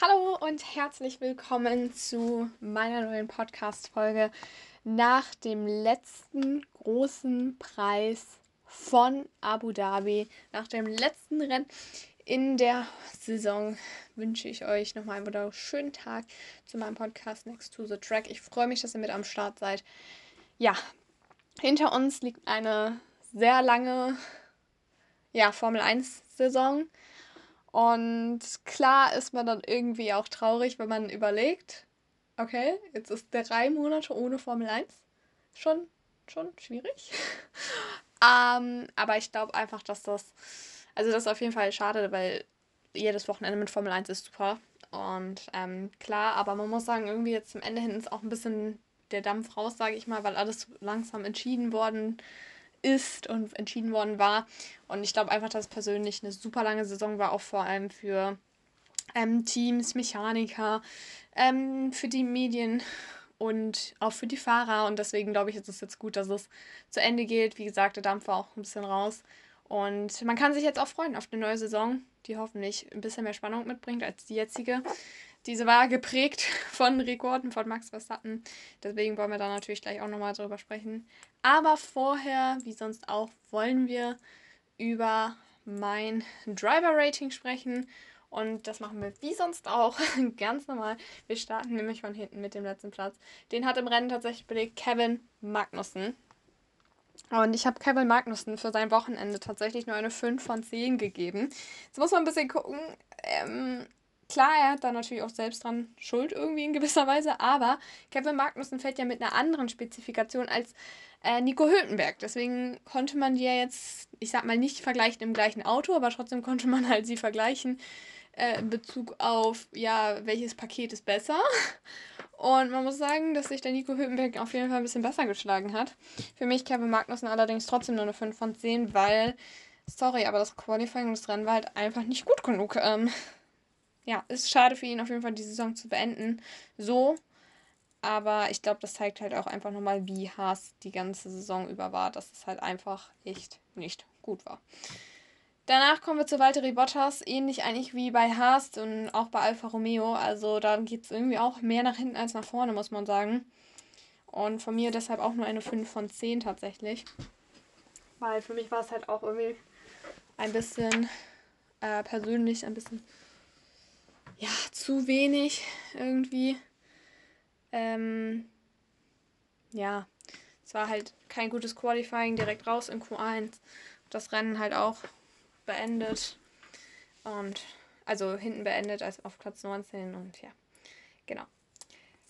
Hallo und herzlich willkommen zu meiner neuen Podcast-Folge nach dem letzten großen Preis von Abu Dhabi. Nach dem letzten Rennen in der Saison wünsche ich euch nochmal einen wunderschönen Tag zu meinem Podcast Next to the Track. Ich freue mich, dass ihr mit am Start seid. Ja, hinter uns liegt eine sehr lange ja, Formel 1-Saison. Und klar ist man dann irgendwie auch traurig, wenn man überlegt, okay, jetzt ist drei Monate ohne Formel 1 schon, schon schwierig. ähm, aber ich glaube einfach, dass das, also das ist auf jeden Fall schade, weil jedes Wochenende mit Formel 1 ist super. Und ähm, klar, aber man muss sagen, irgendwie jetzt zum Ende hin ist auch ein bisschen der Dampf raus, sage ich mal, weil alles langsam entschieden worden ist ist und entschieden worden war. Und ich glaube einfach, dass es persönlich eine super lange Saison war, auch vor allem für ähm, Teams, Mechaniker, ähm, für die Medien und auch für die Fahrer. Und deswegen glaube ich, ist es jetzt gut, dass es zu Ende geht. Wie gesagt, der Dampf war auch ein bisschen raus. Und man kann sich jetzt auch freuen auf eine neue Saison, die hoffentlich ein bisschen mehr Spannung mitbringt als die jetzige. Diese war geprägt von Rekorden von Max Verstappen. Deswegen wollen wir da natürlich gleich auch nochmal drüber sprechen. Aber vorher, wie sonst auch, wollen wir über mein Driver-Rating sprechen. Und das machen wir wie sonst auch ganz normal. Wir starten nämlich von hinten mit dem letzten Platz. Den hat im Rennen tatsächlich belegt Kevin Magnussen. Und ich habe Kevin Magnussen für sein Wochenende tatsächlich nur eine 5 von 10 gegeben. Jetzt muss man ein bisschen gucken. Ähm, Klar, er hat da natürlich auch selbst dran Schuld irgendwie in gewisser Weise, aber Kevin Magnussen fällt ja mit einer anderen Spezifikation als äh, Nico Hülkenberg. Deswegen konnte man die ja jetzt, ich sag mal, nicht vergleichen im gleichen Auto, aber trotzdem konnte man halt sie vergleichen äh, in Bezug auf, ja, welches Paket ist besser. Und man muss sagen, dass sich der Nico Hülkenberg auf jeden Fall ein bisschen besser geschlagen hat. Für mich Kevin Magnussen allerdings trotzdem nur eine 5 von 10, weil, sorry, aber das Qualifying und Rennen war halt einfach nicht gut genug. Ähm, ja, ist schade für ihn auf jeden Fall die Saison zu beenden. So. Aber ich glaube, das zeigt halt auch einfach nochmal, wie Haas die ganze Saison über war, dass es halt einfach echt nicht gut war. Danach kommen wir zu Valtteri Bottas, ähnlich eigentlich wie bei Haas und auch bei Alfa Romeo. Also da geht es irgendwie auch mehr nach hinten als nach vorne, muss man sagen. Und von mir deshalb auch nur eine 5 von 10 tatsächlich. Weil für mich war es halt auch irgendwie ein bisschen äh, persönlich ein bisschen ja, zu wenig irgendwie. Ähm, ja, es war halt kein gutes Qualifying, direkt raus in Q1. Das Rennen halt auch beendet. Und also hinten beendet, als auf Platz 19 und ja, genau.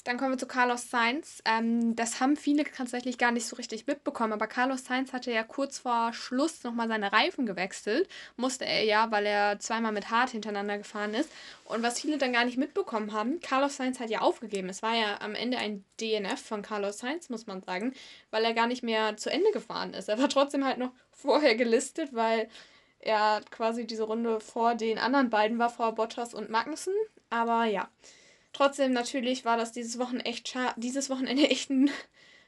Dann kommen wir zu Carlos Sainz. Ähm, das haben viele tatsächlich gar nicht so richtig mitbekommen, aber Carlos Sainz hatte ja kurz vor Schluss nochmal seine Reifen gewechselt. Musste er ja, weil er zweimal mit Hart hintereinander gefahren ist. Und was viele dann gar nicht mitbekommen haben, Carlos Sainz hat ja aufgegeben. Es war ja am Ende ein DNF von Carlos Sainz, muss man sagen, weil er gar nicht mehr zu Ende gefahren ist. Er war trotzdem halt noch vorher gelistet, weil er quasi diese Runde vor den anderen beiden war, vor Bottas und Magnussen. Aber ja. Trotzdem, natürlich war das dieses Wochenende echt, dieses Wochenende echt ein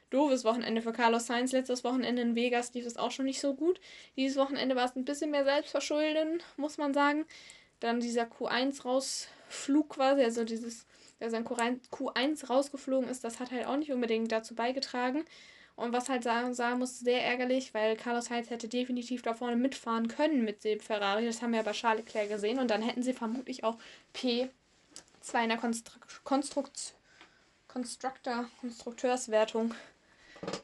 doofes Wochenende für Carlos Sainz. Letztes Wochenende in Vegas lief es auch schon nicht so gut. Dieses Wochenende war es ein bisschen mehr Selbstverschulden, muss man sagen. Dann dieser Q1-Rausflug quasi, also dieses, dass ein Q1 rausgeflogen ist, das hat halt auch nicht unbedingt dazu beigetragen. Und was halt sagen, sagen muss, sehr ärgerlich, weil Carlos Sainz hätte definitiv da vorne mitfahren können mit dem Ferrari. Das haben wir ja bei Charles Leclerc gesehen. Und dann hätten sie vermutlich auch P zwar in der Konstru Konstrukt Constructor, Konstrukteurswertung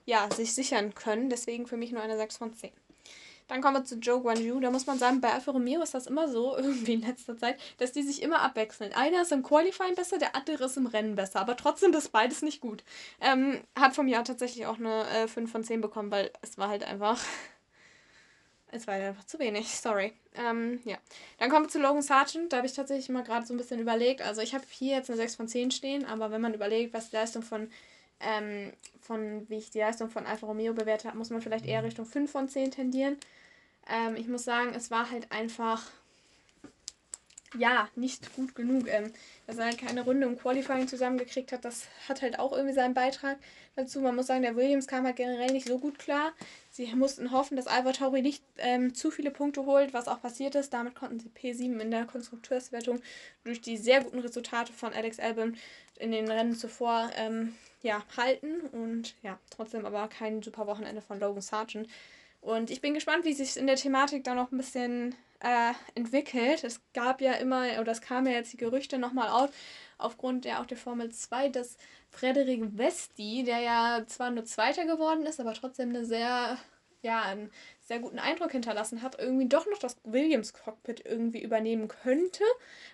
ja, sich sichern können. Deswegen für mich nur eine 6 von 10. Dann kommen wir zu Joe Guanju. Da muss man sagen, bei Alfa Romeo ist das immer so, irgendwie in letzter Zeit, dass die sich immer abwechseln. Einer ist im Qualifying besser, der andere ist im Rennen besser. Aber trotzdem ist beides nicht gut. Ähm, hat vom Jahr tatsächlich auch eine äh, 5 von 10 bekommen, weil es war halt einfach es war einfach zu wenig, sorry. Ähm, ja. Dann kommen wir zu Logan Sargent. Da habe ich tatsächlich mal gerade so ein bisschen überlegt. Also ich habe hier jetzt eine 6 von 10 stehen, aber wenn man überlegt, was die Leistung von, ähm, von wie ich die Leistung von Alfa Romeo bewertet habe, muss man vielleicht eher Richtung 5 von 10 tendieren. Ähm, ich muss sagen, es war halt einfach ja, nicht gut genug. Ähm, dass er halt keine Runde im Qualifying zusammengekriegt hat, das hat halt auch irgendwie seinen Beitrag dazu. Man muss sagen, der Williams kam halt generell nicht so gut klar. Sie mussten hoffen, dass Alva Tauri nicht ähm, zu viele Punkte holt, was auch passiert ist. Damit konnten sie P7 in der Konstrukteurswertung durch die sehr guten Resultate von Alex Albon in den Rennen zuvor ähm, ja, halten. Und ja, trotzdem aber kein super Wochenende von Logan Sargent. Und ich bin gespannt, wie sich in der Thematik da noch ein bisschen äh, entwickelt. Es gab ja immer, oder es kamen ja jetzt die Gerüchte nochmal auf, aufgrund ja auch der Formel 2, dass Frederik Vesti, der ja zwar nur Zweiter geworden ist, aber trotzdem eine sehr, ja, einen sehr guten Eindruck hinterlassen hat, irgendwie doch noch das Williams-Cockpit irgendwie übernehmen könnte.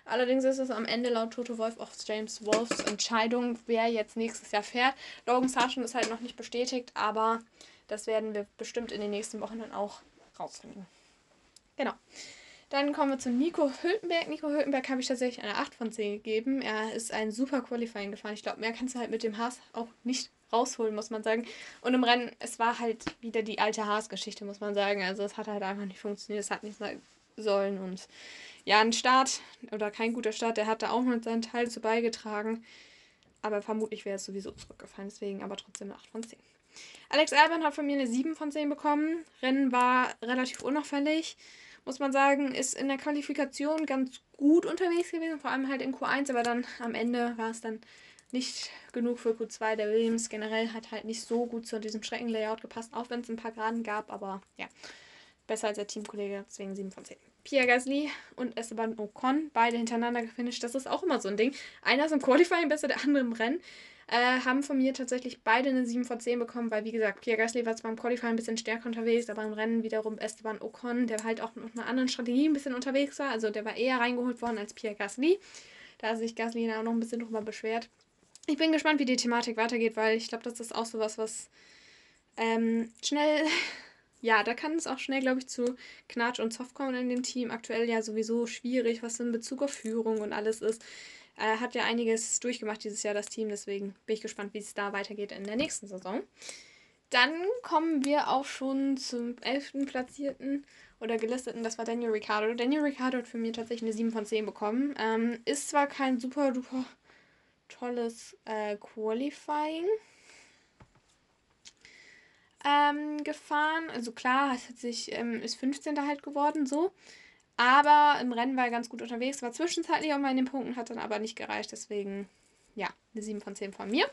Allerdings ist es am Ende laut Toto Wolf auch James Wolfs Entscheidung, wer jetzt nächstes Jahr fährt. Logan Sargent ist halt noch nicht bestätigt, aber das werden wir bestimmt in den nächsten Wochen dann auch rausfinden. Genau. Dann kommen wir zu Nico Hülkenberg. Nico Hülkenberg habe ich tatsächlich eine 8 von 10 gegeben. Er ist ein super Qualifying gefahren. Ich glaube, mehr kannst du halt mit dem Haas auch nicht rausholen, muss man sagen. Und im Rennen, es war halt wieder die alte Haas-Geschichte, muss man sagen. Also es hat halt einfach nicht funktioniert, es hat nicht sein sollen. Und ja, ein Start oder kein guter Start, der hat da auch mit seinen Teil zu beigetragen. Aber vermutlich wäre es sowieso zurückgefallen. Deswegen aber trotzdem eine 8 von 10. Alex Albon hat von mir eine 7 von 10 bekommen. Rennen war relativ unauffällig muss man sagen, ist in der Qualifikation ganz gut unterwegs gewesen, vor allem halt in Q1, aber dann am Ende war es dann nicht genug für Q2. Der Williams generell hat halt nicht so gut zu diesem Streckenlayout gepasst, auch wenn es ein paar Graden gab, aber ja, besser als der Teamkollege, deswegen 7 von 10. Pierre Gasly und Esteban Ocon, beide hintereinander gefinisht. Das ist auch immer so ein Ding. Einer ist im Qualifying besser, der andere im Rennen. Äh, haben von mir tatsächlich beide eine 7 von 10 bekommen, weil wie gesagt, Pierre Gasly war zwar im Qualifying ein bisschen stärker unterwegs, aber im Rennen wiederum Esteban Ocon, der halt auch mit einer anderen Strategie ein bisschen unterwegs war. Also der war eher reingeholt worden als Pierre Gasly. Da hat sich Gasly auch noch ein bisschen drüber beschwert. Ich bin gespannt, wie die Thematik weitergeht, weil ich glaube, das ist auch sowas, was ähm, schnell ja, da kann es auch schnell, glaube ich, zu Knatsch und Zoff kommen in dem Team. Aktuell ja sowieso schwierig, was in Bezug auf Führung und alles ist. Äh, hat ja einiges durchgemacht dieses Jahr, das Team. Deswegen bin ich gespannt, wie es da weitergeht in der nächsten Saison. Dann kommen wir auch schon zum 11. Platzierten oder gelisteten, das war Daniel Ricciardo. Daniel Ricciardo hat für mich tatsächlich eine 7 von 10 bekommen. Ähm, ist zwar kein super duper tolles äh, Qualifying ähm, gefahren. Also klar, es hat sich, ähm, ist 15. halt geworden, so. Aber im Rennen war er ganz gut unterwegs, war zwischenzeitlich auch mal in den Punkten, hat dann aber nicht gereicht. Deswegen, ja, eine 7 von 10 von mir.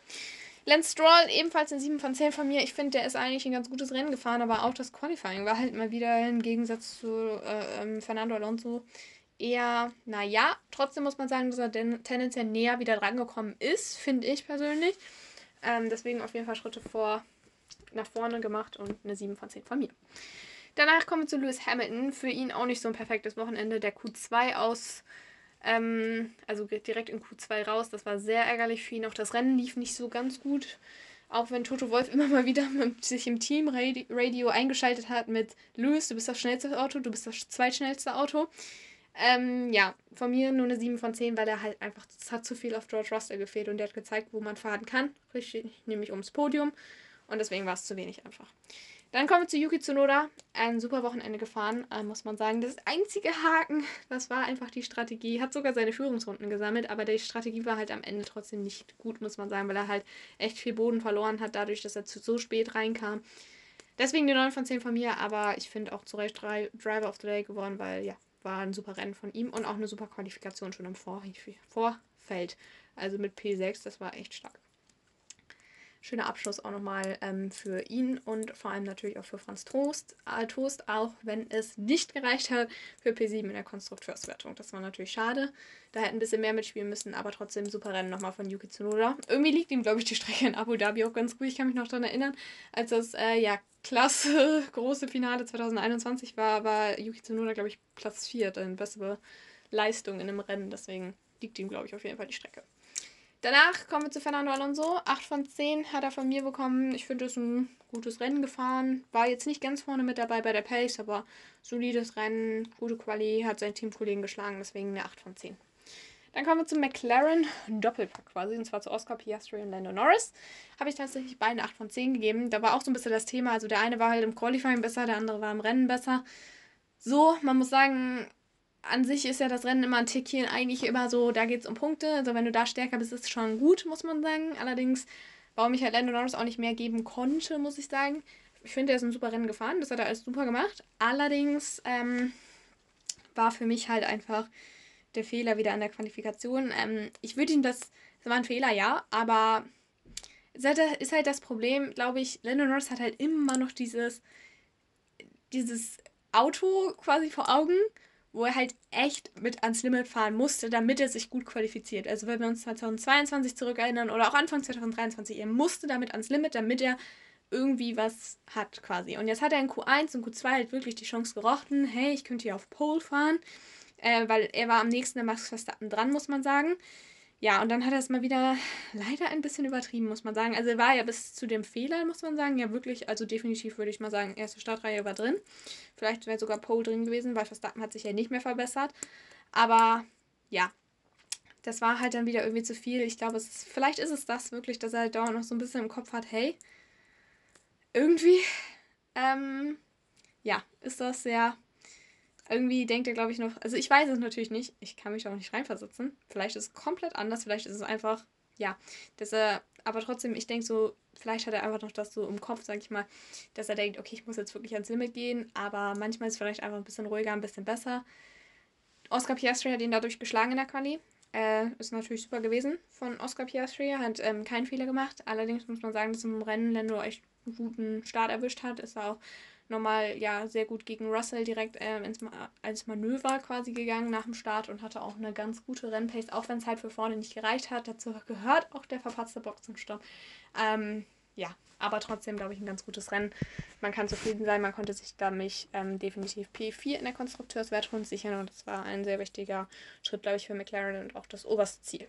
Lance Stroll ebenfalls eine 7 von 10 von mir. Ich finde, der ist eigentlich ein ganz gutes Rennen gefahren, aber auch das Qualifying war halt mal wieder im Gegensatz zu äh, ähm, Fernando Alonso eher, naja, trotzdem muss man sagen, dass er tendenziell näher wieder drangekommen ist, finde ich persönlich. Ähm, deswegen auf jeden Fall Schritte vor, nach vorne gemacht und eine 7 von 10 von mir. Danach kommen wir zu Lewis Hamilton. Für ihn auch nicht so ein perfektes Wochenende. Der Q2 aus, ähm, also direkt in Q2 raus. Das war sehr ärgerlich für ihn. Auch das Rennen lief nicht so ganz gut. Auch wenn Toto Wolf immer mal wieder sich im Teamradio eingeschaltet hat mit Lewis, du bist das schnellste Auto, du bist das zweitschnellste Auto. Ähm, ja, von mir nur eine 7 von 10, weil er halt einfach, es hat zu viel auf George Russell gefehlt und der hat gezeigt, wo man fahren kann. Richtig, nämlich ums Podium. Und deswegen war es zu wenig einfach. Dann kommen wir zu Yuki Tsunoda. Ein super Wochenende gefahren, äh, muss man sagen. Das einzige Haken, das war einfach die Strategie. Hat sogar seine Führungsrunden gesammelt, aber die Strategie war halt am Ende trotzdem nicht gut, muss man sagen, weil er halt echt viel Boden verloren hat, dadurch, dass er zu so spät reinkam. Deswegen die 9 von 10 von mir, aber ich finde auch zu Recht Driver of the Day geworden, weil ja, war ein super Rennen von ihm und auch eine super Qualifikation schon im Vor Vorfeld. Also mit P6, das war echt stark schöner Abschluss auch nochmal ähm, für ihn und vor allem natürlich auch für Franz Trost, äh, Toast, auch wenn es nicht gereicht hat für P7 in der Konstrukteurswertung. Das war natürlich schade. Da hätten ein bisschen mehr mitspielen müssen, aber trotzdem super Rennen nochmal von Yuki Tsunoda. Irgendwie liegt ihm, glaube ich, die Strecke in Abu Dhabi auch ganz gut. Ich kann mich noch daran erinnern, als das, äh, ja, klasse große Finale 2021 war, war Yuki Tsunoda, glaube ich, Platz 4, dann bessere Leistung in einem Rennen. Deswegen liegt ihm, glaube ich, auf jeden Fall die Strecke. Danach kommen wir zu Fernando Alonso. 8 von 10 hat er von mir bekommen. Ich finde, es ein gutes Rennen gefahren. War jetzt nicht ganz vorne mit dabei bei der Pace, aber solides Rennen, gute Quali, hat seinen Teamkollegen geschlagen, deswegen eine 8 von 10. Dann kommen wir zu McLaren, Doppelpack quasi, und zwar zu Oscar Piastri und Lando Norris. Habe ich tatsächlich beide 8 von 10 gegeben. Da war auch so ein bisschen das Thema, also der eine war halt im Qualifying besser, der andere war im Rennen besser. So, man muss sagen, an sich ist ja das Rennen immer ein Tickchen eigentlich immer so, da geht es um Punkte. Also wenn du da stärker bist, ist es schon gut, muss man sagen. Allerdings, warum ich halt Lando Norris auch nicht mehr geben konnte, muss ich sagen. Ich finde, er ist ein super Rennen gefahren, das hat er alles super gemacht. Allerdings ähm, war für mich halt einfach der Fehler wieder an der Qualifikation. Ähm, ich würde ihm das, das war ein Fehler, ja, aber es ist halt das Problem, glaube ich, Lando Norris hat halt immer noch dieses, dieses Auto quasi vor Augen, wo er halt echt mit ans Limit fahren musste, damit er sich gut qualifiziert. Also wenn wir uns 2022 zurückerinnern oder auch Anfang 2023, er musste damit ans Limit, damit er irgendwie was hat quasi. Und jetzt hat er in Q1 und Q2 halt wirklich die Chance gerochen, hey, ich könnte hier auf Pole fahren, äh, weil er war am nächsten der Max Verstappen dran, muss man sagen. Ja, und dann hat er es mal wieder leider ein bisschen übertrieben, muss man sagen. Also er war ja bis zu dem Fehler, muss man sagen, ja wirklich, also definitiv würde ich mal sagen, erste Startreihe war drin. Vielleicht wäre sogar Pole drin gewesen, weil Verstappen hat sich ja nicht mehr verbessert. Aber ja, das war halt dann wieder irgendwie zu viel. Ich glaube, ist, vielleicht ist es das wirklich, dass er halt dauernd noch so ein bisschen im Kopf hat, hey, irgendwie, ähm, ja, ist das sehr irgendwie denkt er, glaube ich, noch. Also ich weiß es natürlich nicht. Ich kann mich auch nicht reinversetzen. Vielleicht ist es komplett anders. Vielleicht ist es einfach, ja, dass er. Aber trotzdem, ich denke so, vielleicht hat er einfach noch das so im Kopf, sag ich mal, dass er denkt, okay, ich muss jetzt wirklich ans Limit gehen. Aber manchmal ist es vielleicht einfach ein bisschen ruhiger, ein bisschen besser. Oscar Piastri hat ihn dadurch geschlagen in der Quali. Äh, ist natürlich super gewesen von Oscar Piastri. Hat ähm, keinen Fehler gemacht. Allerdings muss man sagen, dass im Rennen Lando echt guten Start erwischt hat. Ist auch nochmal ja sehr gut gegen Russell direkt äh, ins, als Manöver quasi gegangen nach dem Start und hatte auch eine ganz gute Rennpace, auch wenn es halt für vorne nicht gereicht hat. Dazu gehört auch der verpatzte Boxenstopp. Ähm, ja, aber trotzdem, glaube ich, ein ganz gutes Rennen. Man kann zufrieden sein, man konnte sich damit ähm, definitiv P4 in der Konstrukteurswertung sichern und das war ein sehr wichtiger Schritt, glaube ich, für McLaren und auch das oberste Ziel.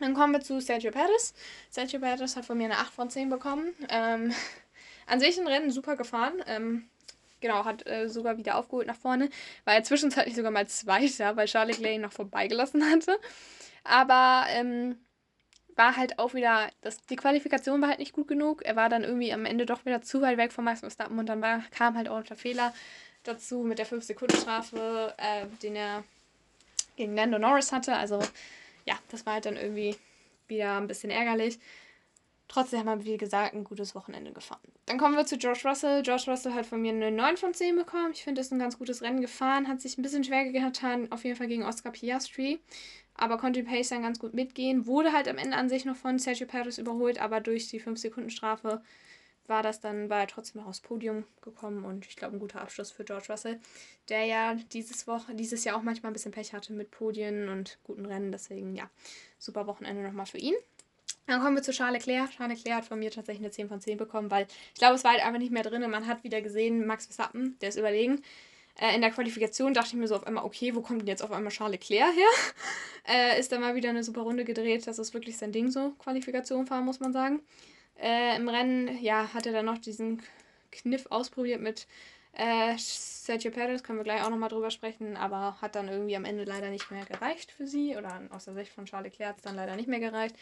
Dann kommen wir zu Sergio Perez. Sergio Perez hat von mir eine 8 von 10 bekommen. Ähm, an sich ein Rennen super gefahren. Ähm, genau, hat äh, sogar wieder aufgeholt nach vorne. War ja zwischenzeitlich sogar mal Zweiter, weil Charlie Leclerc noch vorbeigelassen hatte. Aber ähm, war halt auch wieder, das, die Qualifikation war halt nicht gut genug. Er war dann irgendwie am Ende doch wieder zu weit weg vom Max Verstappen und dann war, kam halt auch der Fehler dazu mit der 5-Sekunden-Strafe, äh, den er gegen Lando Norris hatte. Also ja, das war halt dann irgendwie wieder ein bisschen ärgerlich. Trotzdem haben wir, wie gesagt, ein gutes Wochenende gefahren. Dann kommen wir zu George Russell. George Russell hat von mir eine 9 von 10 bekommen. Ich finde, er ist ein ganz gutes Rennen gefahren. Hat sich ein bisschen schwer getan, auf jeden Fall gegen Oscar Piastri. Aber konnte die Pace dann ganz gut mitgehen. Wurde halt am Ende an sich noch von Sergio Perez überholt, aber durch die 5-Sekunden-Strafe war das dann, war er trotzdem noch aufs Podium gekommen und ich glaube ein guter Abschluss für George Russell, der ja dieses Woche, dieses Jahr auch manchmal ein bisschen Pech hatte mit Podien und guten Rennen. Deswegen ja, super Wochenende nochmal für ihn. Dann kommen wir zu Charles Leclerc. Charles Leclerc hat von mir tatsächlich eine 10 von 10 bekommen, weil ich glaube, es war halt einfach nicht mehr drin. Und man hat wieder gesehen, Max Verstappen, der ist überlegen. Äh, in der Qualifikation dachte ich mir so auf einmal, okay, wo kommt denn jetzt auf einmal Charles Leclerc her? äh, ist dann mal wieder eine super Runde gedreht. Das ist wirklich sein Ding so, Qualifikation fahren, muss man sagen. Äh, Im Rennen, ja, hat er dann noch diesen Kniff ausprobiert mit äh, Sergio Perez, können wir gleich auch nochmal drüber sprechen, aber hat dann irgendwie am Ende leider nicht mehr gereicht für sie. Oder aus der Sicht von Charles Leclerc hat es dann leider nicht mehr gereicht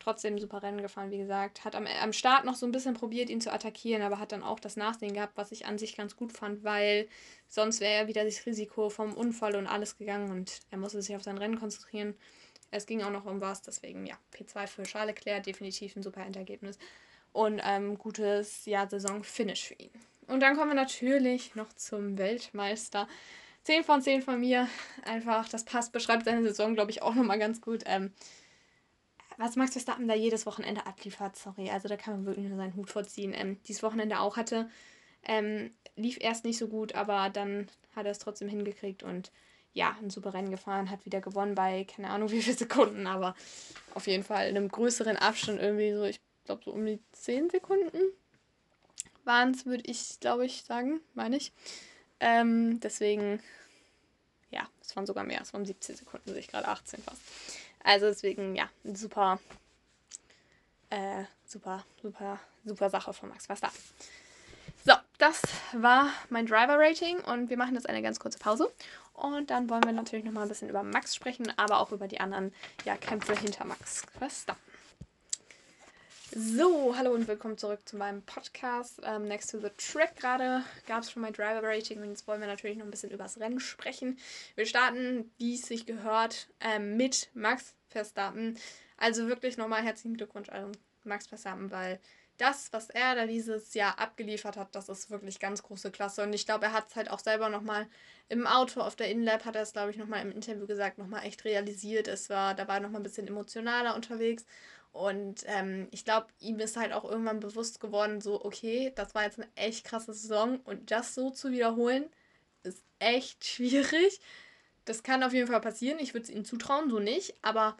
trotzdem super Rennen gefahren, wie gesagt. Hat am, am Start noch so ein bisschen probiert, ihn zu attackieren, aber hat dann auch das Nachsehen gehabt, was ich an sich ganz gut fand, weil sonst wäre er wieder das Risiko vom Unfall und alles gegangen und er musste sich auf sein Rennen konzentrieren. Es ging auch noch um was, deswegen ja, P2 für Charles Leclerc, definitiv ein super Endergebnis und ähm, gutes ja, Saison-Finish für ihn. Und dann kommen wir natürlich noch zum Weltmeister. 10 von 10 von mir. Einfach, das passt, beschreibt seine Saison, glaube ich, auch nochmal ganz gut. Ähm, was Max Verstappen da jedes Wochenende abliefert, sorry, also da kann man wirklich nur seinen Hut vorziehen. Ähm, dieses Wochenende auch hatte, ähm, lief erst nicht so gut, aber dann hat er es trotzdem hingekriegt und ja, ein super Rennen gefahren, hat wieder gewonnen bei keine Ahnung wie viele Sekunden, aber auf jeden Fall in einem größeren Abstand irgendwie so, ich glaube so um die 10 Sekunden waren es, würde ich glaube ich sagen, meine ich. Ähm, deswegen, ja, es waren sogar mehr, es waren 17 Sekunden, sehe ich gerade 18 fast. Also deswegen, ja, super, äh, super, super, super Sache von Max Verstappen. So, das war mein Driver-Rating und wir machen jetzt eine ganz kurze Pause. Und dann wollen wir natürlich nochmal ein bisschen über Max sprechen, aber auch über die anderen ja, Kämpfe hinter Max Verstappen. So, hallo und willkommen zurück zu meinem Podcast. Ähm, next to the Track gerade gab es schon mein Driver Rating und jetzt wollen wir natürlich noch ein bisschen übers Rennen sprechen. Wir starten, wie es sich gehört, ähm, mit Max Verstappen. Also wirklich nochmal herzlichen Glückwunsch an Max Verstappen, weil das, was er da dieses Jahr abgeliefert hat, das ist wirklich ganz große Klasse. Und ich glaube, er hat es halt auch selber nochmal im Auto auf der InLab, hat er es, glaube ich, nochmal im Interview gesagt, nochmal echt realisiert. Es war, da war er nochmal ein bisschen emotionaler unterwegs. Und ähm, ich glaube, ihm ist halt auch irgendwann bewusst geworden, so, okay, das war jetzt eine echt krasse Saison und das so zu wiederholen, ist echt schwierig. Das kann auf jeden Fall passieren. Ich würde es ihm zutrauen, so nicht. Aber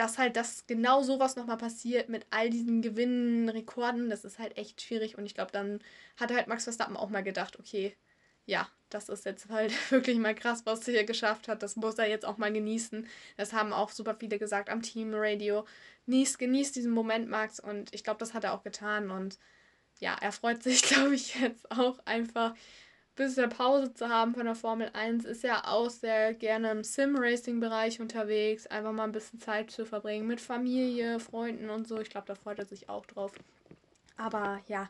dass halt das genau sowas nochmal passiert mit all diesen Gewinnen, Rekorden, das ist halt echt schwierig. Und ich glaube, dann hat halt Max Verstappen auch mal gedacht, okay, ja, das ist jetzt halt wirklich mal krass, was er hier geschafft hat. Das muss er jetzt auch mal genießen. Das haben auch super viele gesagt am Teamradio. Genieß, genieß diesen Moment, Max. Und ich glaube, das hat er auch getan. Und ja, er freut sich, glaube ich, jetzt auch einfach ein bisschen Pause zu haben von der Formel 1. Ist ja auch sehr gerne im Sim-Racing-Bereich unterwegs. Einfach mal ein bisschen Zeit zu verbringen mit Familie, Freunden und so. Ich glaube, da freut er sich auch drauf. Aber ja,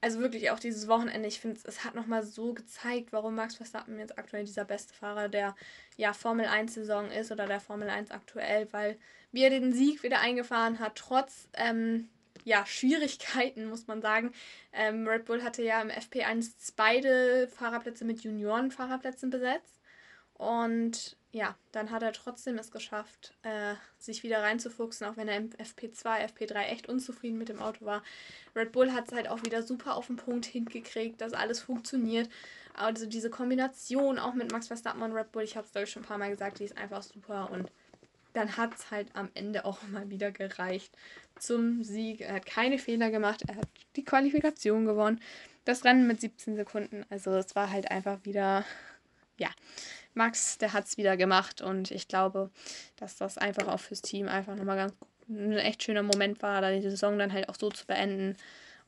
also wirklich auch dieses Wochenende, ich finde, es hat nochmal so gezeigt, warum Max Verstappen jetzt aktuell dieser beste Fahrer der ja, Formel 1-Saison ist oder der Formel 1 aktuell, weil wie er den Sieg wieder eingefahren hat, trotz ähm, ja, Schwierigkeiten, muss man sagen. Ähm, Red Bull hatte ja im FP1 beide Fahrerplätze mit Juniorenfahrerplätzen besetzt. Und ja, dann hat er trotzdem es geschafft, äh, sich wieder reinzufuchsen, auch wenn er im FP2, FP3 echt unzufrieden mit dem Auto war. Red Bull hat es halt auch wieder super auf den Punkt hingekriegt, dass alles funktioniert. Also diese Kombination auch mit Max Verstappen und Red Bull, ich habe es glaube ich schon ein paar Mal gesagt, die ist einfach super und dann hat es halt am Ende auch mal wieder gereicht zum Sieg. Er hat keine Fehler gemacht, er hat die Qualifikation gewonnen, das Rennen mit 17 Sekunden. Also es war halt einfach wieder, ja, Max, der hat es wieder gemacht und ich glaube, dass das einfach auch fürs Team einfach nochmal ganz ein echt schöner Moment war, da die Saison dann halt auch so zu beenden.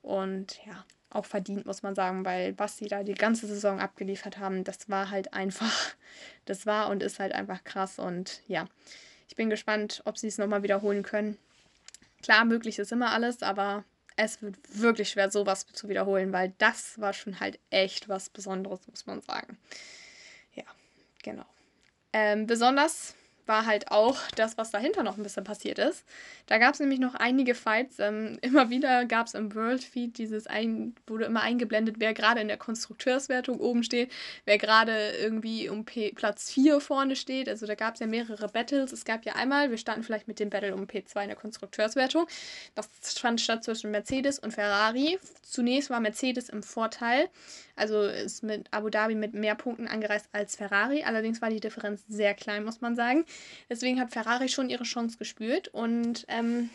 Und ja, auch verdient, muss man sagen, weil was sie da die ganze Saison abgeliefert haben, das war halt einfach, das war und ist halt einfach krass. Und ja, ich bin gespannt, ob sie es nochmal wiederholen können. Klar, möglich ist immer alles, aber es wird wirklich schwer, sowas zu wiederholen, weil das war schon halt echt was Besonderes, muss man sagen. Ja, genau. Ähm, besonders war halt auch das, was dahinter noch ein bisschen passiert ist. Da gab es nämlich noch einige Fights. Ähm, immer wieder gab es im World Feed dieses, ein, wurde immer eingeblendet, wer gerade in der Konstrukteurswertung oben steht, wer gerade irgendwie um P Platz 4 vorne steht. Also da gab es ja mehrere Battles. Es gab ja einmal, wir starten vielleicht mit dem Battle um P2 in der Konstrukteurswertung. Das fand statt zwischen Mercedes und Ferrari. Zunächst war Mercedes im Vorteil. Also ist mit Abu Dhabi mit mehr Punkten angereist als Ferrari. Allerdings war die Differenz sehr klein, muss man sagen. Deswegen hat Ferrari schon ihre Chance gespürt. Und ähm,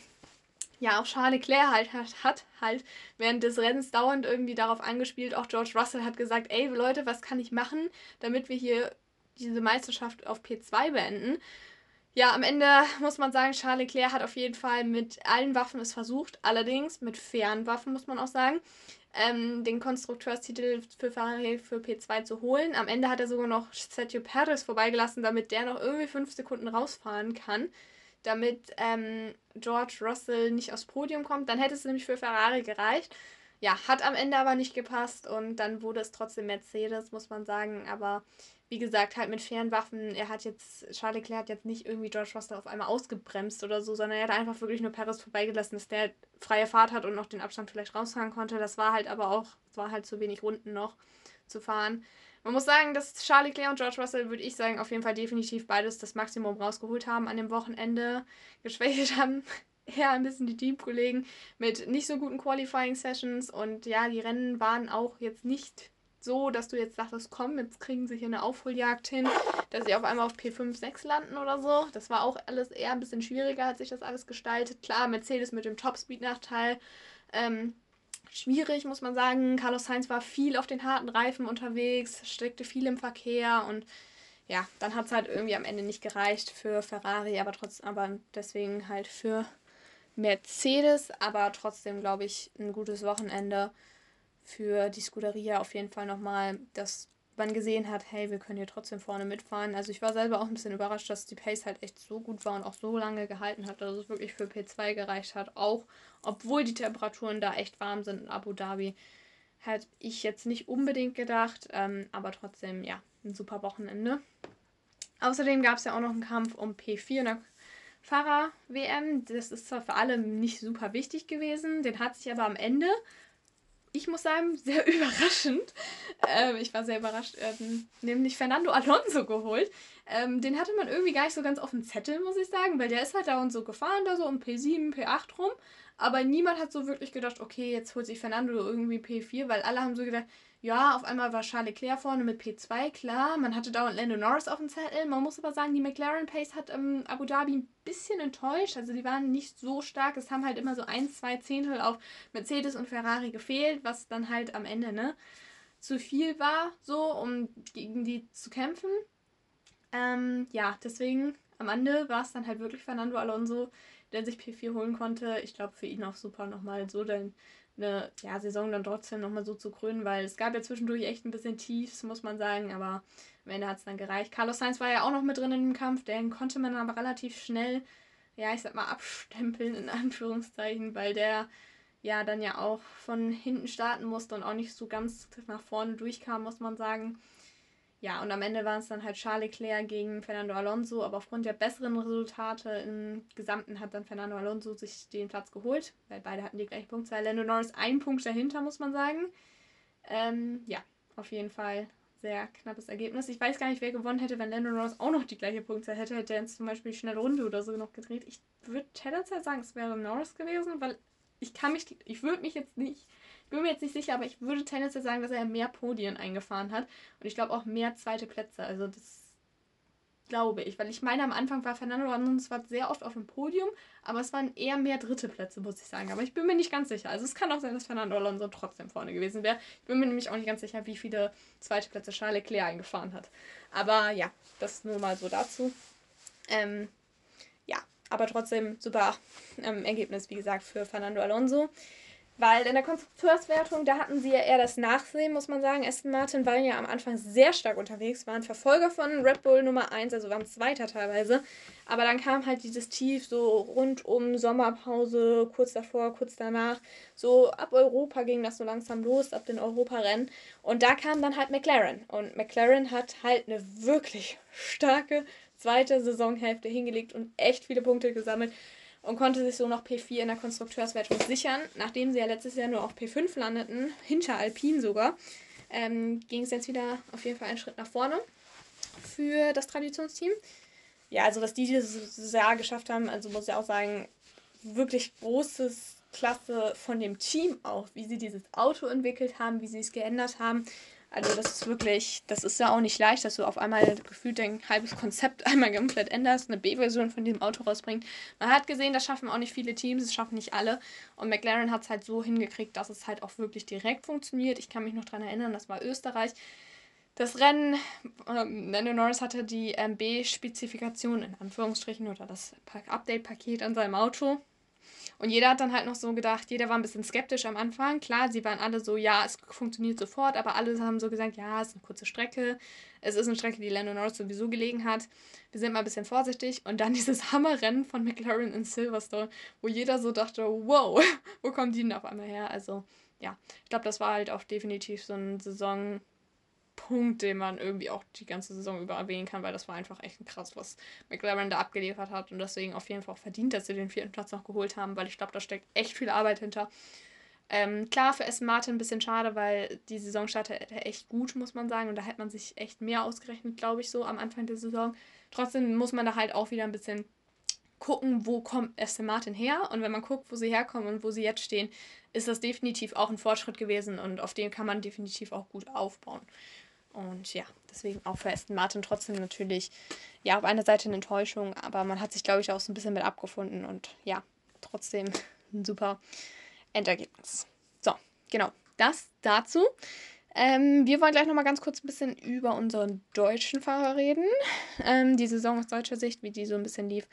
ja, auch Charles Leclerc halt, hat, hat halt während des Rennens dauernd irgendwie darauf angespielt. Auch George Russell hat gesagt, ey Leute, was kann ich machen, damit wir hier diese Meisterschaft auf P2 beenden. Ja, am Ende muss man sagen, Charles Leclerc hat auf jeden Fall mit allen Waffen es versucht, allerdings mit fairen Waffen, muss man auch sagen ähm, den Konstrukteurstitel für Ferrari für P2 zu holen. Am Ende hat er sogar noch Sergio Perez vorbeigelassen, damit der noch irgendwie fünf Sekunden rausfahren kann, damit ähm, George Russell nicht aufs Podium kommt. Dann hätte es nämlich für Ferrari gereicht. Ja, hat am Ende aber nicht gepasst und dann wurde es trotzdem Mercedes, muss man sagen. Aber wie gesagt, halt mit fairen Waffen. Er hat jetzt, Charles Leclerc hat jetzt nicht irgendwie George Russell auf einmal ausgebremst oder so, sondern er hat einfach wirklich nur Paris vorbeigelassen, dass der freie Fahrt hat und noch den Abstand vielleicht rausfahren konnte. Das war halt aber auch, es war halt zu wenig Runden noch zu fahren. Man muss sagen, dass Charlie Leclerc und George Russell, würde ich sagen, auf jeden Fall definitiv beides das Maximum rausgeholt haben an dem Wochenende. Geschwächt haben eher ein bisschen die Teamkollegen mit nicht so guten Qualifying-Sessions und ja, die Rennen waren auch jetzt nicht so, dass du jetzt dachtest, komm, jetzt kriegen sie hier eine Aufholjagd hin, dass sie auf einmal auf P5, 6 landen oder so. Das war auch alles eher ein bisschen schwieriger, hat sich das alles gestaltet. Klar, Mercedes mit dem Topspeed-Nachteil. Ähm, schwierig, muss man sagen. Carlos Sainz war viel auf den harten Reifen unterwegs, steckte viel im Verkehr und ja, dann hat es halt irgendwie am Ende nicht gereicht für Ferrari, aber trotzdem, aber deswegen halt für Mercedes, aber trotzdem, glaube ich, ein gutes Wochenende für die Scuderia auf jeden Fall nochmal das man gesehen hat, hey, wir können hier trotzdem vorne mitfahren. Also ich war selber auch ein bisschen überrascht, dass die Pace halt echt so gut war und auch so lange gehalten hat, dass es wirklich für P2 gereicht hat. Auch obwohl die Temperaturen da echt warm sind in Abu Dhabi. Hätte ich jetzt nicht unbedingt gedacht, ähm, aber trotzdem, ja, ein super Wochenende. Außerdem gab es ja auch noch einen Kampf um P4 in der Fahrer-WM. Das ist zwar für alle nicht super wichtig gewesen, den hat sich aber am Ende ich muss sagen, sehr überraschend. Ähm, ich war sehr überrascht, ähm, nämlich Fernando Alonso geholt. Ähm, den hatte man irgendwie gar nicht so ganz auf dem Zettel, muss ich sagen, weil der ist halt da und so gefahren, da so um P7, P8 rum. Aber niemand hat so wirklich gedacht, okay, jetzt holt sich Fernando irgendwie P4, weil alle haben so gedacht, ja, auf einmal war Charles Leclerc vorne mit P2, klar. Man hatte dauernd Lando Norris auf dem Zettel. Man muss aber sagen, die McLaren Pace hat ähm, Abu Dhabi ein bisschen enttäuscht. Also die waren nicht so stark. Es haben halt immer so ein, zwei Zehntel auf Mercedes und Ferrari gefehlt, was dann halt am Ende, ne, zu viel war, so, um gegen die zu kämpfen. Ähm, ja, deswegen am Ende war es dann halt wirklich Fernando Alonso, der sich P4 holen konnte. Ich glaube, für ihn auch super nochmal so denn eine ja, Saison dann trotzdem nochmal so zu krönen, weil es gab ja zwischendurch echt ein bisschen Tiefs, muss man sagen, aber am Ende hat es dann gereicht. Carlos Sainz war ja auch noch mit drin in dem Kampf, den konnte man aber relativ schnell, ja, ich sag mal, abstempeln in Anführungszeichen, weil der ja dann ja auch von hinten starten musste und auch nicht so ganz nach vorne durchkam, muss man sagen. Ja, und am Ende waren es dann halt Charles Leclerc gegen Fernando Alonso, aber aufgrund der besseren Resultate im Gesamten hat dann Fernando Alonso sich den Platz geholt, weil beide hatten die gleiche Punktzahl. Lando Norris ein Punkt dahinter, muss man sagen. Ähm, ja, auf jeden Fall sehr knappes Ergebnis. Ich weiß gar nicht, wer gewonnen hätte, wenn Lando Norris auch noch die gleiche Punktzahl hätte. Hätte er jetzt zum Beispiel die schnelle Runde oder so noch gedreht. Ich würde tendenziell sagen, es wäre Norris gewesen, weil ich kann mich, ich würde mich jetzt nicht bin mir jetzt nicht sicher, aber ich würde tendenziell sagen, dass er mehr Podien eingefahren hat. Und ich glaube auch mehr zweite Plätze. Also das glaube ich. Weil ich meine, am Anfang war Fernando Alonso zwar sehr oft auf dem Podium, aber es waren eher mehr dritte Plätze, muss ich sagen. Aber ich bin mir nicht ganz sicher. Also es kann auch sein, dass Fernando Alonso trotzdem vorne gewesen wäre. Ich bin mir nämlich auch nicht ganz sicher, wie viele zweite Plätze Charles Leclerc eingefahren hat. Aber ja, das nur mal so dazu. Ähm, ja, aber trotzdem super ähm, Ergebnis, wie gesagt, für Fernando Alonso. Weil in der Konstrukteurswertung, da hatten sie ja eher das Nachsehen, muss man sagen. Aston Martin waren ja am Anfang sehr stark unterwegs, waren Verfolger von Red Bull Nummer 1, also waren Zweiter teilweise. Aber dann kam halt dieses Tief so rund um Sommerpause, kurz davor, kurz danach. So ab Europa ging das so langsam los, ab den Europarennen. Und da kam dann halt McLaren. Und McLaren hat halt eine wirklich starke zweite Saisonhälfte hingelegt und echt viele Punkte gesammelt und konnte sich so noch P4 in der Konstrukteurswertung sichern. Nachdem sie ja letztes Jahr nur auf P5 landeten, hinter Alpine sogar, ähm, ging es jetzt wieder auf jeden Fall einen Schritt nach vorne für das Traditionsteam. Ja, also was die dieses Jahr geschafft haben, also muss ich auch sagen, wirklich großes Klasse von dem Team auch, wie sie dieses Auto entwickelt haben, wie sie es geändert haben. Also das ist wirklich, das ist ja auch nicht leicht, dass du auf einmal gefühlt dein halbes Konzept einmal komplett änderst, eine B-Version von diesem Auto rausbringst. Man hat gesehen, das schaffen auch nicht viele Teams, das schaffen nicht alle. Und McLaren hat es halt so hingekriegt, dass es halt auch wirklich direkt funktioniert. Ich kann mich noch daran erinnern, das war Österreich. Das Rennen, ähm, Lando Norris hatte die MB-Spezifikation in Anführungsstrichen oder das Update-Paket an seinem Auto und jeder hat dann halt noch so gedacht, jeder war ein bisschen skeptisch am Anfang. Klar, sie waren alle so, ja, es funktioniert sofort, aber alle haben so gesagt, ja, es ist eine kurze Strecke. Es ist eine Strecke, die Lando Norris sowieso gelegen hat. Wir sind mal ein bisschen vorsichtig. Und dann dieses Hammerrennen von McLaren in Silverstone, wo jeder so dachte, wow, wo kommen die denn auf einmal her? Also, ja, ich glaube, das war halt auch definitiv so ein Saison, Punkt, den man irgendwie auch die ganze Saison über erwähnen kann, weil das war einfach echt krass, was McLaren da abgeliefert hat und deswegen auf jeden Fall auch verdient, dass sie den vierten Platz noch geholt haben, weil ich glaube, da steckt echt viel Arbeit hinter. Ähm, klar, für Aston Martin ein bisschen schade, weil die Saison startete echt gut, muss man sagen. Und da hätte man sich echt mehr ausgerechnet, glaube ich, so am Anfang der Saison. Trotzdem muss man da halt auch wieder ein bisschen gucken, wo kommt Aston Martin her. Und wenn man guckt, wo sie herkommen und wo sie jetzt stehen, ist das definitiv auch ein Fortschritt gewesen und auf den kann man definitiv auch gut aufbauen. Und ja, deswegen auch für Aston Martin trotzdem natürlich, ja, auf einer Seite eine Enttäuschung, aber man hat sich, glaube ich, auch so ein bisschen mit abgefunden und ja, trotzdem ein super Endergebnis. So, genau, das dazu. Ähm, wir wollen gleich nochmal ganz kurz ein bisschen über unseren deutschen Fahrer reden. Ähm, die Saison aus deutscher Sicht, wie die so ein bisschen lief.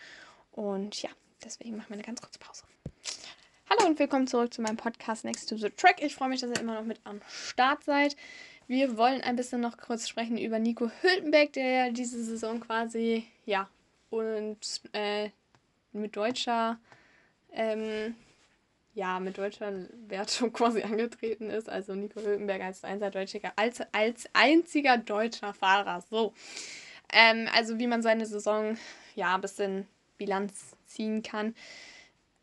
Und ja, deswegen machen wir eine ganz kurze Pause. Hallo und willkommen zurück zu meinem Podcast Next to the Track. Ich freue mich, dass ihr immer noch mit am Start seid. Wir wollen ein bisschen noch kurz sprechen über Nico Hülkenberg, der diese Saison quasi, ja, und äh, mit deutscher, ähm, ja, mit deutscher Wertung quasi angetreten ist. Also Nico Hülkenberg als, als, als einziger deutscher Fahrer. So. Ähm, also wie man seine Saison, ja, ein bisschen Bilanz ziehen kann.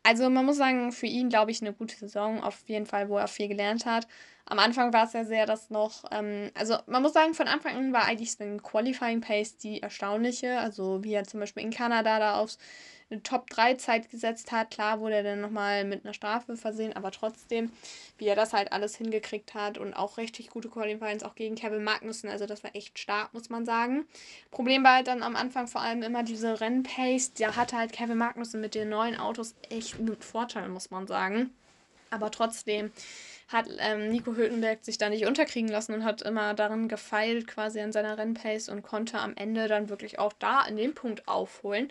Also man muss sagen, für ihn glaube ich eine gute Saison, auf jeden Fall, wo er viel gelernt hat. Am Anfang war es ja sehr, dass noch, ähm, also man muss sagen, von Anfang an war eigentlich sein Qualifying Pace die erstaunliche. Also wie er zum Beispiel in Kanada da aufs eine Top-3-Zeit gesetzt hat. Klar wurde er dann nochmal mit einer Strafe versehen, aber trotzdem, wie er das halt alles hingekriegt hat und auch richtig gute Qualifyings auch gegen Kevin Magnussen. Also das war echt stark, muss man sagen. Problem war halt dann am Anfang vor allem immer diese Rennpace. Da hatte halt Kevin Magnussen mit den neuen Autos echt einen Vorteil, muss man sagen. Aber trotzdem hat ähm, Nico Hülkenberg sich da nicht unterkriegen lassen und hat immer daran gefeilt, quasi an seiner Rennpace und konnte am Ende dann wirklich auch da in dem Punkt aufholen.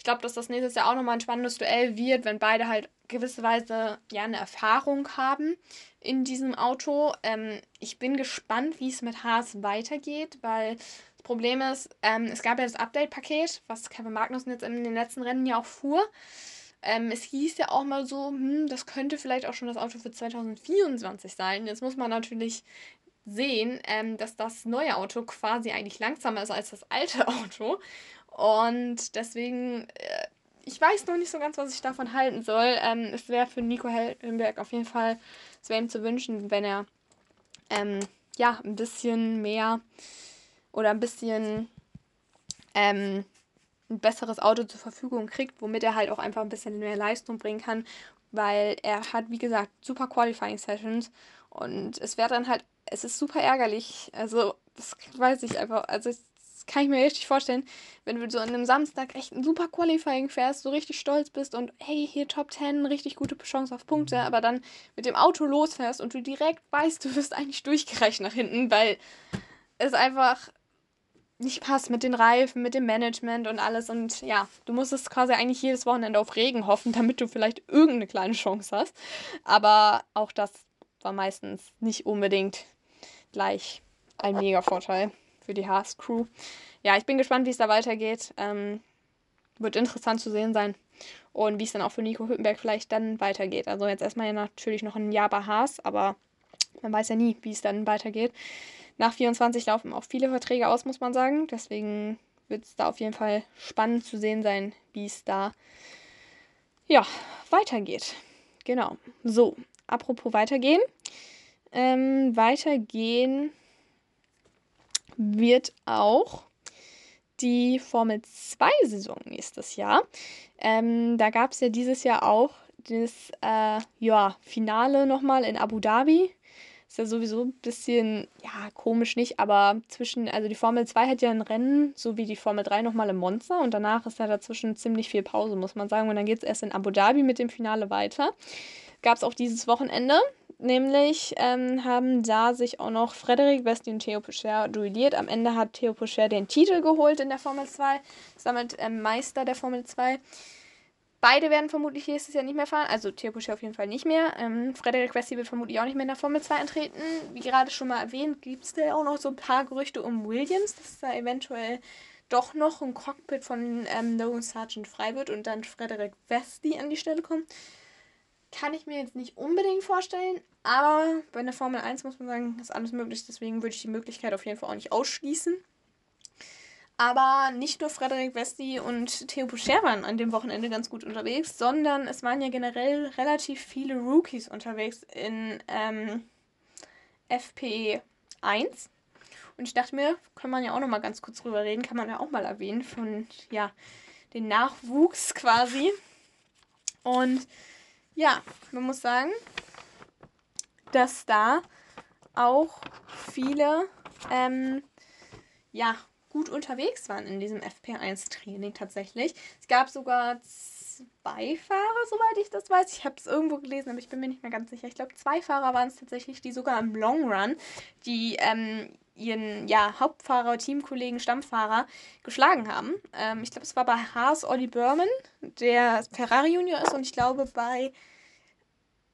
Ich glaube, dass das nächstes Jahr auch nochmal ein spannendes Duell wird, wenn beide halt gewisserweise ja eine Erfahrung haben in diesem Auto. Ähm, ich bin gespannt, wie es mit Haas weitergeht, weil das Problem ist, ähm, es gab ja das Update-Paket, was Kevin Magnussen jetzt in den letzten Rennen ja auch fuhr. Ähm, es hieß ja auch mal so, hm, das könnte vielleicht auch schon das Auto für 2024 sein. Jetzt muss man natürlich sehen, ähm, dass das neue Auto quasi eigentlich langsamer ist als das alte Auto. Und deswegen, äh, ich weiß noch nicht so ganz, was ich davon halten soll. Ähm, es wäre für Nico Hellenberg auf jeden Fall, es wäre ihm zu wünschen, wenn er ähm, ja ein bisschen mehr oder ein bisschen ähm, ein besseres Auto zur Verfügung kriegt, womit er halt auch einfach ein bisschen mehr Leistung bringen kann, weil er hat, wie gesagt, super Qualifying Sessions und es wäre dann halt, es ist super ärgerlich, also das weiß ich einfach, also das kann ich mir richtig vorstellen, wenn du so an einem Samstag echt ein super Qualifying fährst, so richtig stolz bist und hey, hier Top 10, richtig gute Chance auf Punkte, mhm. aber dann mit dem Auto losfährst und du direkt weißt, du wirst eigentlich durchgereicht nach hinten, weil es einfach nicht passt mit den Reifen, mit dem Management und alles. Und ja, du musstest quasi eigentlich jedes Wochenende auf Regen hoffen, damit du vielleicht irgendeine kleine Chance hast. Aber auch das war meistens nicht unbedingt gleich ein mega Vorteil für die Haas-Crew. Ja, ich bin gespannt, wie es da weitergeht. Ähm, wird interessant zu sehen sein. Und wie es dann auch für Nico Hülkenberg vielleicht dann weitergeht. Also jetzt erstmal ja natürlich noch ein Jahr bei Haas, aber man weiß ja nie, wie es dann weitergeht. Nach 24 laufen auch viele Verträge aus, muss man sagen. Deswegen wird es da auf jeden Fall spannend zu sehen sein, wie es da ja, weitergeht. Genau. So, apropos weitergehen. Ähm, weitergehen wird auch die Formel 2-Saison nächstes Jahr. Ähm, da gab es ja dieses Jahr auch das äh, ja, Finale nochmal in Abu Dhabi. Ist ja sowieso ein bisschen, ja, komisch nicht, aber zwischen, also die Formel 2 hat ja ein Rennen, so wie die Formel 3 nochmal im Monster und danach ist ja dazwischen ziemlich viel Pause, muss man sagen. Und dann geht es erst in Abu Dhabi mit dem Finale weiter. Gab es auch dieses Wochenende. Nämlich ähm, haben da sich auch noch Frederik Westi und Theo Pocher duelliert. Am Ende hat Theo Pocher den Titel geholt in der Formel 2, ist damit ähm, Meister der Formel 2. Beide werden vermutlich nächstes Jahr nicht mehr fahren. Also Theo Pocher auf jeden Fall nicht mehr. Ähm, Frederik Westi wird vermutlich auch nicht mehr in der Formel 2 antreten. Wie gerade schon mal erwähnt, gibt es da auch noch so ein paar Gerüchte um Williams, dass da eventuell doch noch ein Cockpit von ähm, Logan Sargent frei wird und dann Frederik Westi an die Stelle kommt. Kann ich mir jetzt nicht unbedingt vorstellen, aber bei der Formel 1 muss man sagen, ist alles möglich. Deswegen würde ich die Möglichkeit auf jeden Fall auch nicht ausschließen. Aber nicht nur Frederik Westi und Theo Boucher waren an dem Wochenende ganz gut unterwegs, sondern es waren ja generell relativ viele Rookies unterwegs in ähm, FP 1. Und ich dachte mir, kann man ja auch noch mal ganz kurz drüber reden, kann man ja auch mal erwähnen von ja, den Nachwuchs quasi. Und ja, man muss sagen, dass da auch viele ähm, ja, gut unterwegs waren in diesem FP1-Training tatsächlich. Es gab sogar zwei Fahrer, soweit ich das weiß. Ich habe es irgendwo gelesen, aber ich bin mir nicht mehr ganz sicher. Ich glaube, zwei Fahrer waren es tatsächlich, die sogar im Long Run, die ähm, ihren ja, Hauptfahrer, Teamkollegen, Stammfahrer geschlagen haben. Ähm, ich glaube, es war bei Haas Olli Berman, der Ferrari Junior ist, und ich glaube bei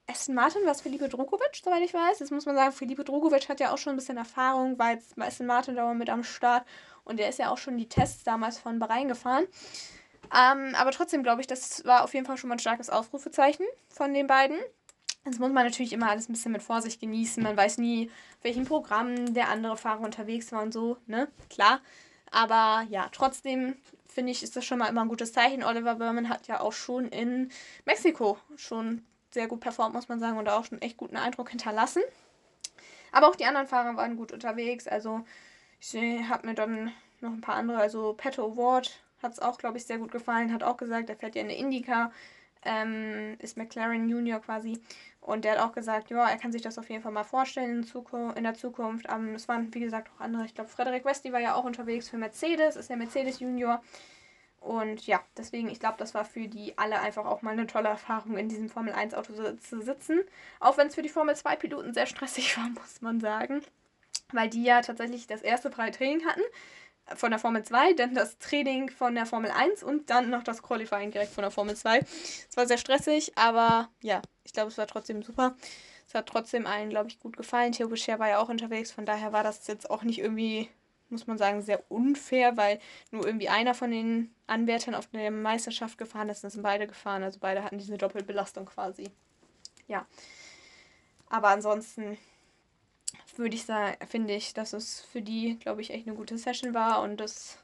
Aston Martin war es Felipe Drogovic, soweit ich weiß. Jetzt muss man sagen, Felipe Drogovic hat ja auch schon ein bisschen Erfahrung, war jetzt bei Aston Martin da mit am Start und der ist ja auch schon die Tests damals von Bahrain gefahren. Ähm, aber trotzdem glaube ich, das war auf jeden Fall schon mal ein starkes Ausrufezeichen von den beiden. Jetzt muss man natürlich immer alles ein bisschen mit Vorsicht genießen. Man weiß nie, welchen Programm der andere Fahrer unterwegs war und so, ne? Klar. Aber ja, trotzdem finde ich, ist das schon mal immer ein gutes Zeichen. Oliver Berman hat ja auch schon in Mexiko schon sehr gut performt, muss man sagen, und auch schon echt guten Eindruck hinterlassen. Aber auch die anderen Fahrer waren gut unterwegs. Also ich habe mir dann noch ein paar andere, also Petto Ward hat es auch, glaube ich, sehr gut gefallen, hat auch gesagt, er fährt ja in der Indica, ähm, ist McLaren Junior quasi. Und der hat auch gesagt, ja, er kann sich das auf jeden Fall mal vorstellen in, Zukunft, in der Zukunft. Ähm, es waren, wie gesagt, auch andere. Ich glaube, Frederik Westi war ja auch unterwegs für Mercedes, ist der Mercedes Junior. Und ja, deswegen, ich glaube, das war für die alle einfach auch mal eine tolle Erfahrung, in diesem Formel 1 Auto zu sitzen. Auch wenn es für die Formel 2 Piloten sehr stressig war, muss man sagen. Weil die ja tatsächlich das erste freie Training hatten von der Formel 2, dann das Training von der Formel 1 und dann noch das Qualifying direkt von der Formel 2. Es war sehr stressig, aber ja, ich glaube, es war trotzdem super. Es hat trotzdem allen, glaube ich, gut gefallen. Theo Bescher war ja auch unterwegs, von daher war das jetzt auch nicht irgendwie, muss man sagen, sehr unfair, weil nur irgendwie einer von den Anwärtern auf der Meisterschaft gefahren ist, dann sind beide gefahren. Also beide hatten diese Doppelbelastung quasi. Ja. Aber ansonsten würde ich sagen, finde ich, dass es für die, glaube ich, echt eine gute Session war und dass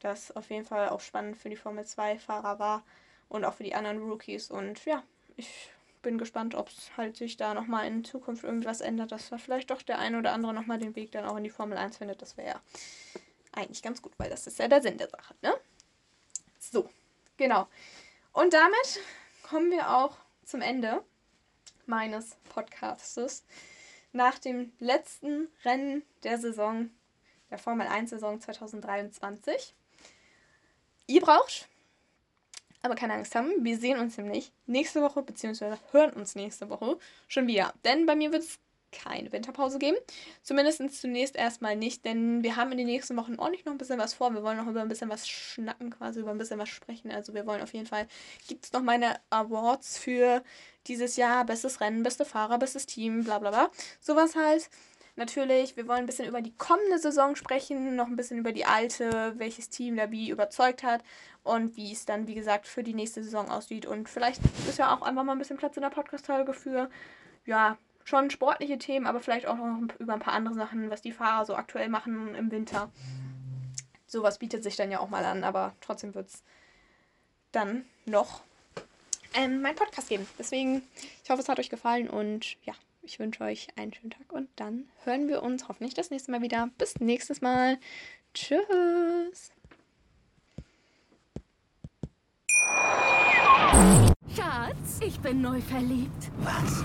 das auf jeden Fall auch spannend für die Formel 2-Fahrer war und auch für die anderen Rookies. Und ja, ich bin gespannt, ob es halt sich da nochmal in Zukunft irgendwas ändert, dass da vielleicht doch der eine oder andere nochmal den Weg dann auch in die Formel 1 findet. Das wäre ja eigentlich ganz gut, weil das ist ja der Sinn der Sache, ne? So, genau. Und damit kommen wir auch zum Ende meines Podcastes nach dem letzten Rennen der Saison, der Formel 1 Saison 2023. Ihr braucht aber keine Angst haben, wir sehen uns nämlich nächste Woche, beziehungsweise hören uns nächste Woche schon wieder. Denn bei mir wird es keine Winterpause geben. Zumindest zunächst erstmal nicht, denn wir haben in den nächsten Wochen ordentlich noch ein bisschen was vor. Wir wollen noch über ein bisschen was schnacken, quasi über ein bisschen was sprechen. Also wir wollen auf jeden Fall, gibt es noch meine Awards für dieses Jahr, bestes Rennen, beste Fahrer, bestes Team, bla bla bla. Sowas halt. Natürlich, wir wollen ein bisschen über die kommende Saison sprechen, noch ein bisschen über die alte, welches Team da wie überzeugt hat und wie es dann, wie gesagt, für die nächste Saison aussieht. Und vielleicht ist ja auch einfach mal ein bisschen Platz in der Podcast-Folge für, ja, schon sportliche Themen, aber vielleicht auch noch über ein paar andere Sachen, was die Fahrer so aktuell machen im Winter. Sowas bietet sich dann ja auch mal an, aber trotzdem wird es dann noch ähm, meinen Podcast geben. Deswegen, ich hoffe, es hat euch gefallen und ja, ich wünsche euch einen schönen Tag und dann hören wir uns hoffentlich das nächste Mal wieder. Bis nächstes Mal. Tschüss. Schatz, ich bin neu verliebt. Was?